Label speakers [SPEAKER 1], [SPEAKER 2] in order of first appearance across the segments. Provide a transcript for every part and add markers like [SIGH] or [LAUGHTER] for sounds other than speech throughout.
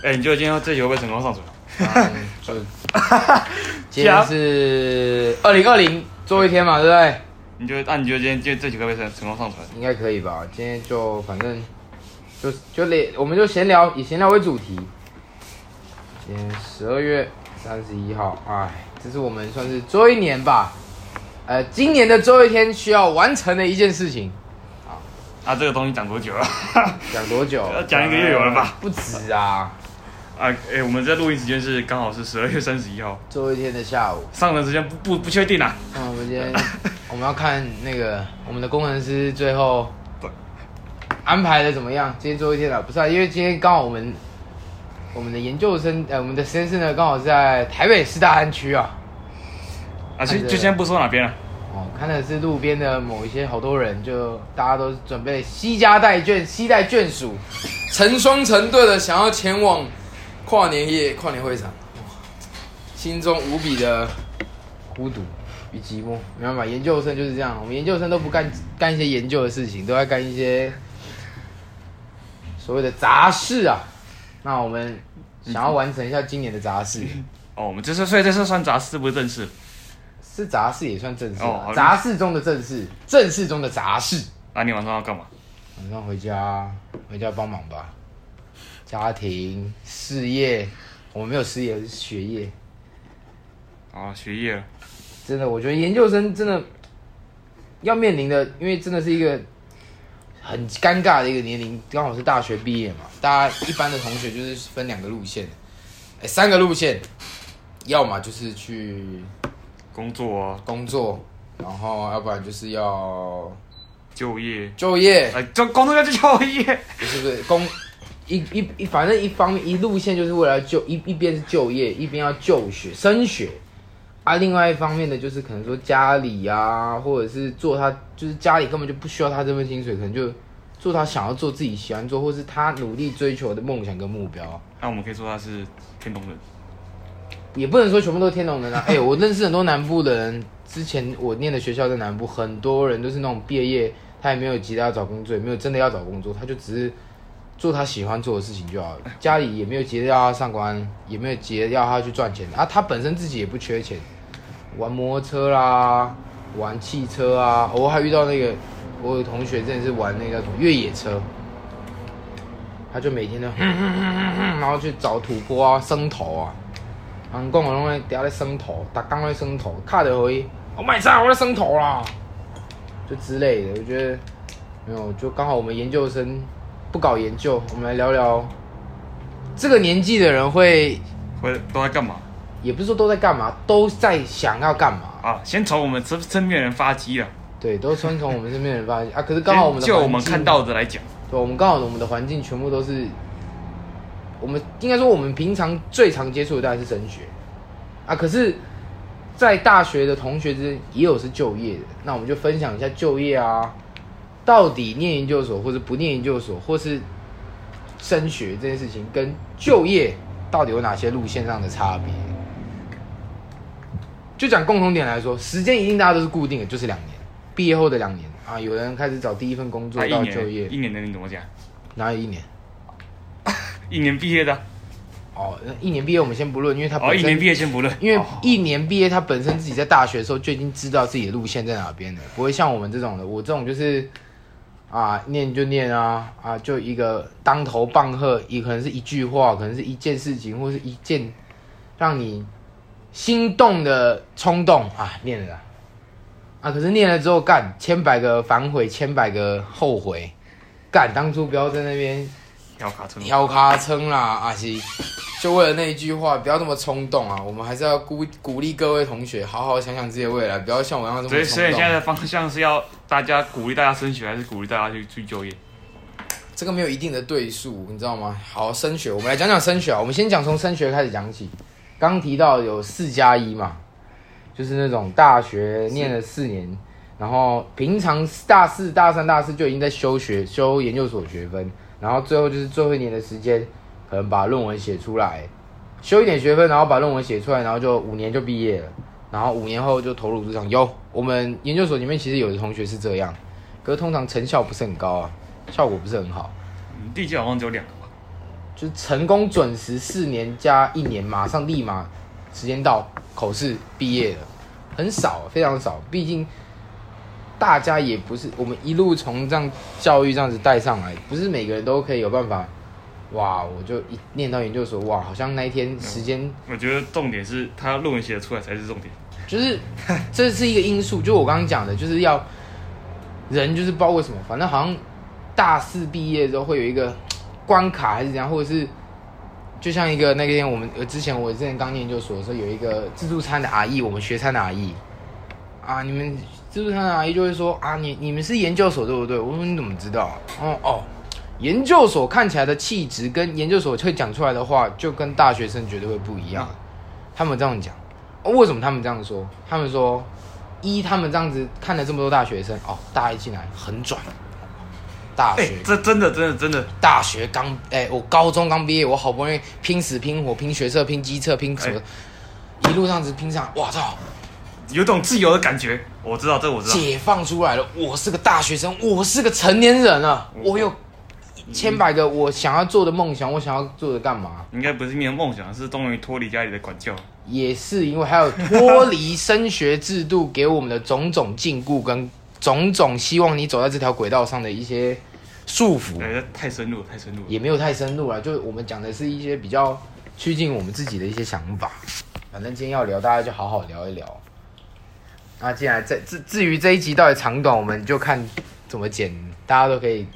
[SPEAKER 1] [LAUGHS] 哎、欸，你觉得今天这集会不会成功上传？
[SPEAKER 2] 嗯，[LAUGHS] 就 [LAUGHS] 今天是二零二零最后一天嘛，对不对？
[SPEAKER 1] 你觉得？那、啊、你觉得今天今天这集会不会成成功上传？
[SPEAKER 2] 应该可以吧。今天就反正就就连我们就闲聊，以闲聊为主题。今天十二月三十一号，哎，这是我们算是最后一年吧。呃，今年的最后一天需要完成的一件事情。
[SPEAKER 1] 啊，啊，这个东西讲多久了？
[SPEAKER 2] 讲多久？
[SPEAKER 1] 要讲一个月有了吧？
[SPEAKER 2] 不止啊。
[SPEAKER 1] 啊，哎、欸，我们在录音时间是刚好是十二月三十一号，
[SPEAKER 2] 最后一天的下午。
[SPEAKER 1] 上的时间不不不确定啊。
[SPEAKER 2] 那我们今天 [LAUGHS] 我们要看那个我们的工程师最后安排的怎么样？今天最后一天了，不是啊？因为今天刚好我们我们的研究生呃，我们的实验室呢刚好是在台北市大安区啊。
[SPEAKER 1] 啊，就就先不说哪边了。
[SPEAKER 2] 哦，看的是路边的某一些好多人，就大家都准备携家带眷、携带眷属，成双成对的想要前往。跨年夜，跨年会场，心中无比的孤独与寂寞。没办法，研究生就是这样。我们研究生都不干干一些研究的事情，都在干一些所谓的杂事啊。那我们想要完成一下今年的杂事。[LAUGHS]
[SPEAKER 1] 哦，我们这是所以这是算杂事，不是正事。
[SPEAKER 2] 是杂事也算正事，啊，
[SPEAKER 1] 哦，
[SPEAKER 2] 杂事中的正事，正事中的杂事。
[SPEAKER 1] 那你晚上要干嘛？
[SPEAKER 2] 晚上回家，回家帮忙吧。家庭、事业，我们没有事业，是学业。
[SPEAKER 1] 啊，学业，
[SPEAKER 2] 真的，我觉得研究生真的要面临的，因为真的是一个很尴尬的一个年龄，刚好是大学毕业嘛。大家一般的同学就是分两个路线，哎，三个路线，要么就是去
[SPEAKER 1] 工作啊，
[SPEAKER 2] 工作，然后要不然就是要
[SPEAKER 1] 就业，
[SPEAKER 2] 就业，
[SPEAKER 1] 哎，就工作要去就业，
[SPEAKER 2] 不是不是工。一一一，反正一方面一路线就是为了就一一边是就业，一边要就学升学，啊，另外一方面呢就是可能说家里啊，或者是做他就是家里根本就不需要他这份薪水，可能就做他想要做自己喜欢做，或是他努力追求的梦想跟目标。
[SPEAKER 1] 那我们可以说他是天龙人，
[SPEAKER 2] 也不能说全部都是天龙人啊。哎、欸，我认识很多南部的人，之前我念的学校在南部，很多人都是那种毕业业，他也没有急着要找工作，也没有真的要找工作，他就只是。做他喜欢做的事情就好了，家里也没有急着要他上官，也没有急着要他去赚钱啊。他本身自己也不缺钱，玩摩托车啦，玩汽车啊。我还遇到那个，我有同学真的是玩那个什么越野车，他就每天都哼哼哼哼哼，然后去找土坡啊、生头啊，人讲我拢在底下在生头，打刚在生头，卡得回，我买菜我在生头啦，就之类的。我觉得没有，就刚好我们研究生。不搞研究，我们来聊聊这个年纪的人会
[SPEAKER 1] 会都在干嘛？
[SPEAKER 2] 也不是说都在干嘛，都在想要干嘛
[SPEAKER 1] 啊？先从我们身身边人发迹啊。
[SPEAKER 2] 对，都先从我们身边人发迹 [LAUGHS] 啊。可是刚好我们的
[SPEAKER 1] 就我们看到的来讲，
[SPEAKER 2] 对，我们刚好我们的环境全部都是，我们应该说我们平常最常接触的大概是升学啊。可是，在大学的同学之间也有是就业的，那我们就分享一下就业啊。到底念研究所或者不念研究所，或是升学这件事情，跟就业到底有哪些路线上的差别？就讲共同点来说，时间一定大家都是固定的，就是两年，毕业后的两年啊。有人开始找第一份工作到就业，
[SPEAKER 1] 一年的你怎么讲？
[SPEAKER 2] 哪有一年？[LAUGHS]
[SPEAKER 1] 一年毕业的？
[SPEAKER 2] 哦，一年毕业我们先不论，因为他
[SPEAKER 1] 哦，一年毕业先不论，
[SPEAKER 2] 因为一年毕业他本身自己在大学的时候就已经知道自己的路线在哪边了，不会像我们这种的，我这种就是。啊，念就念啊，啊，就一个当头棒喝，也可能是一句话，可能是一件事情，或是一件让你心动的冲动啊，念了啦，啊，可是念了之后干千百个反悔，千百个后悔，干当初不要在那边
[SPEAKER 1] 挑卡撑，
[SPEAKER 2] 挑卡撑啦，阿西。就为了那一句话，不要那么冲动啊！我们还是要鼓鼓励各位同学，好好想想自己的未来，不要像我一样这么冲动。
[SPEAKER 1] 所以，所以现在的方向是要大家鼓励大家升学，还是鼓励大家去去就业？
[SPEAKER 2] 这个没有一定的对数，你知道吗？好，升学，我们来讲讲升学啊。我们先讲从升学开始讲起。刚提到有四加一嘛，就是那种大学念了四年，然后平常大四、大三、大四就已经在修学、修研究所学分，然后最后就是最后一年的时间。可能把论文写出来，修一点学分，然后把论文写出来，然后就五年就毕业了，然后五年后就投入职场。有我们研究所里面其实有的同学是这样，可是通常成效不是很高啊，效果不是很好。
[SPEAKER 1] 第一届好像只有两个吧？
[SPEAKER 2] 就成功准时四年加一年，马上立马时间到口试毕业了，很少，非常少。毕竟大家也不是我们一路从这样教育这样子带上来，不是每个人都可以有办法。哇，我就一念到研究所，哇，好像那一天时间、嗯。
[SPEAKER 1] 我觉得重点是他论文写得出来才是重点，
[SPEAKER 2] 就是这是一个因素。就我刚刚讲的，就是要人就是不知道为什么，反正好像大四毕业之后会有一个。关卡还是怎样，或者是就像一个那天我们呃之前我之前刚念研究所的时候，有一个自助餐的阿姨，我们学餐的阿姨啊，你们自助餐的阿姨就会说啊，你你们是研究所对不对？我说你怎么知道？哦哦，研究所看起来的气质跟研究所会讲出来的话，就跟大学生绝对会不一样。他们这样讲，哦，为什么他们这样说？他们说一他们这样子看了这么多大学生哦，大一进来很拽。大学，
[SPEAKER 1] 这真的真的真的。
[SPEAKER 2] 大学刚哎，我高中刚毕业，我好不容易拼死拼活拼学测拼机测拼什么，一路上子拼上，哇操，
[SPEAKER 1] 有种自由的感觉。我知道这我知道。
[SPEAKER 2] 解放出来了，我是个大学生，我是个成年人了，我有千百个我想要做的梦想，我想要做的干嘛？
[SPEAKER 1] 应该不是你的梦想，是终于脱离家里的管教。
[SPEAKER 2] 也是因为还有脱离升学制度给我们的种种禁锢跟种种希望你走在这条轨道上的一些。束缚，
[SPEAKER 1] 太深入，太深入，
[SPEAKER 2] 也没有太深入了。就我们讲的是一些比较趋近我们自己的一些想法。反正今天要聊，大家就好好聊一聊。那既然这至至于这一集到底长短，我们就看怎么剪，大家都可以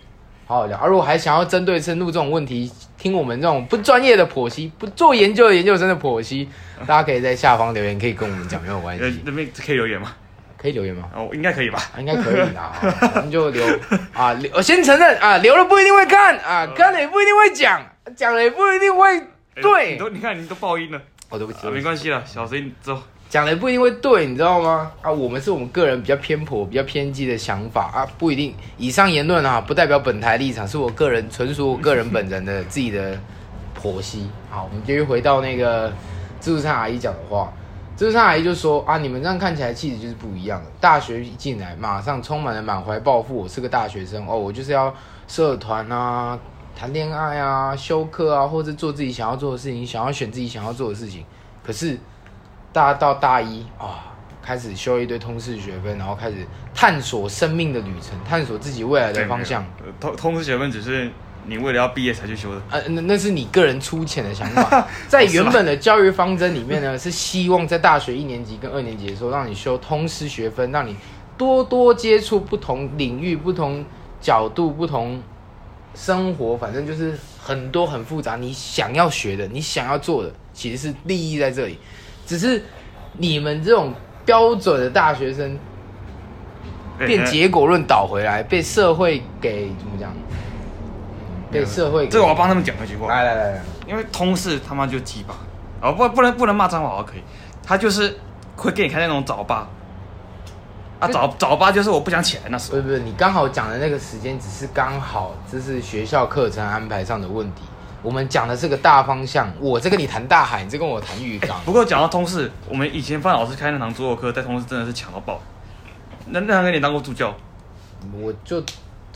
[SPEAKER 2] 好好聊。而如果还想要针对深入这种问题，听我们这种不专业的剖析、不做研究的研究生的剖析，大家可以在下方留言，可以跟我们讲，没有关系。
[SPEAKER 1] 那边可以留言吗？
[SPEAKER 2] 可以留言吗？
[SPEAKER 1] 哦，应该可以吧？
[SPEAKER 2] 应该可以啦，我们就留 [LAUGHS] 啊，留。我先承认啊，留了不一定会看啊，看了也不一定会讲，讲了也不一定会对。
[SPEAKER 1] 你都你看，你都爆音了。
[SPEAKER 2] 哦，对不起，
[SPEAKER 1] 没关系了，小声走。
[SPEAKER 2] 讲的不一定会对，你知道吗？啊，我们是我们个人比较偏颇、比较偏激的想法啊，不一定。以上言论啊，不代表本台立场，是我个人纯属我个人本人的自己的剖析。好，我们继续回到那个自助餐阿姨讲的话。自助餐阿姨就说啊，你们这样看起来气质就是不一样的。大学一进来，马上充满了满怀抱负。我是个大学生哦，我就是要社团啊，谈恋爱啊，修课啊，或者做自己想要做的事情，想要选自己想要做的事情。可是，大家到大一啊，开始修一堆通识学分，然后开始探索生命的旅程，探索自己未来的方向。
[SPEAKER 1] 通通识学分只是。你为了要毕业才去修的？
[SPEAKER 2] 呃，那那是你个人粗浅的想法。[LAUGHS] [LAUGHS] 在原本的教育方针里面呢，是希望在大学一年级跟二年级的时候，让你修通识学分，让你多多接触不同领域、不同角度、不同生活，反正就是很多很复杂。你想要学的，你想要做的，其实是利益在这里。只是你们这种标准的大学生，变结果论倒回来，被社会给怎么讲？被社会，
[SPEAKER 1] 这个我要帮他们讲一句话。
[SPEAKER 2] 来来来来，
[SPEAKER 1] 因为通事他妈就鸡巴，哦不不能不能骂脏话，可以。他就是会给你开那种早八，啊早早八就是我不想起来那时候。
[SPEAKER 2] 不是不是，你刚好讲的那个时间只是刚好，这是学校课程安排上的问题。我们讲的是个大方向，我在跟你谈大海，你在跟我谈浴缸。
[SPEAKER 1] 不过讲到通识，我们以前范老师开那堂桌游课，在通识真的是抢到爆。那那堂课你当过助教？
[SPEAKER 2] 我就。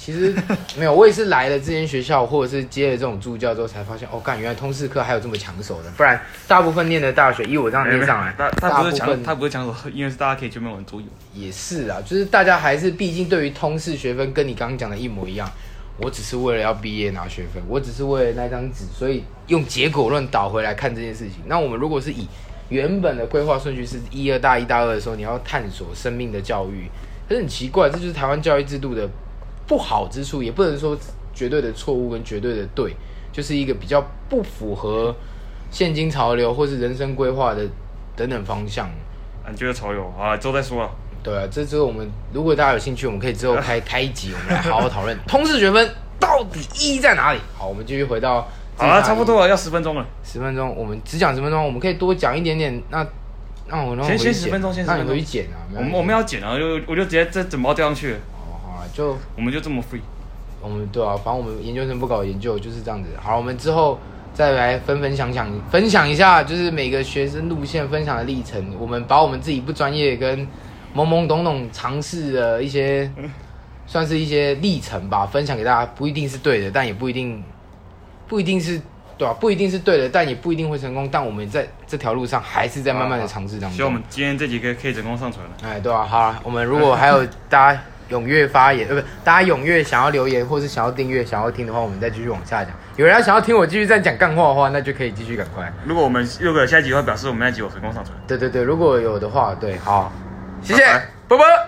[SPEAKER 2] 其实没有，我也是来了这间学校，或者是接了这种助教之后，才发现哦，干，原来通识课还有这么抢手的。不然，大部分念的大学，以我这样念上来，
[SPEAKER 1] 他他不是抢，他不是抢手，因为是大家可以全面玩桌游。
[SPEAKER 2] 也是啊，就是大家还是毕竟对于通识学分跟你刚刚讲的一模一样。我只是为了要毕业拿学分，我只是为了那张纸，所以用结果论倒回来看这件事情。那我们如果是以原本的规划顺序是一二大一大二的时候，你要探索生命的教育，可是很奇怪，这就是台湾教育制度的。不好之处也不能说绝对的错误跟绝对的对，就是一个比较不符合现今潮流或是人生规划的等等方向。
[SPEAKER 1] 你觉得潮流啊？之后再说。
[SPEAKER 2] 对啊，这之后我们如果大家有兴趣，我们可以之后 [LAUGHS] 开开一集，我们来好好讨论 [LAUGHS] 通识学分到底意义在哪里。好，我们继续回到
[SPEAKER 1] 好了，差不多了，要十分钟了。
[SPEAKER 2] 十分钟，我们只讲十分钟，我们可以多讲一点点。那那我
[SPEAKER 1] 先先十分钟，先十分钟，
[SPEAKER 2] 那你回去剪啊。
[SPEAKER 1] 我们我们要剪啊，就我就直接这整包掉上去。
[SPEAKER 2] 好就
[SPEAKER 1] 我们就这么 free，
[SPEAKER 2] 我们对啊，反正我们研究生不搞研究就是这样子。好，我们之后再来分分享享，分享一下就是每个学生路线分享的历程。我们把我们自己不专业跟懵懵懂懂尝试的一些，算是一些历程吧，分享给大家。不一定是对的，但也不一定不一定是对啊，不一定是对的，但也不一定会成功。但我们在这条路上还是在慢慢的尝试当中。
[SPEAKER 1] 希望我们今天这几个可以成功上传了。
[SPEAKER 2] 哎，对啊，好啊，我们如果还有大家踊跃发言，呃，不，大家踊跃想要留言或是想要订阅、想要听的话，我们再继续往下讲。有人要想要听我继续再讲干话的话，那就可以继续赶快。
[SPEAKER 1] 如果我们如果有下一集的话，表示我们那集有成功上传。
[SPEAKER 2] 对对对，如果有的话，对，好，谢谢，拜拜。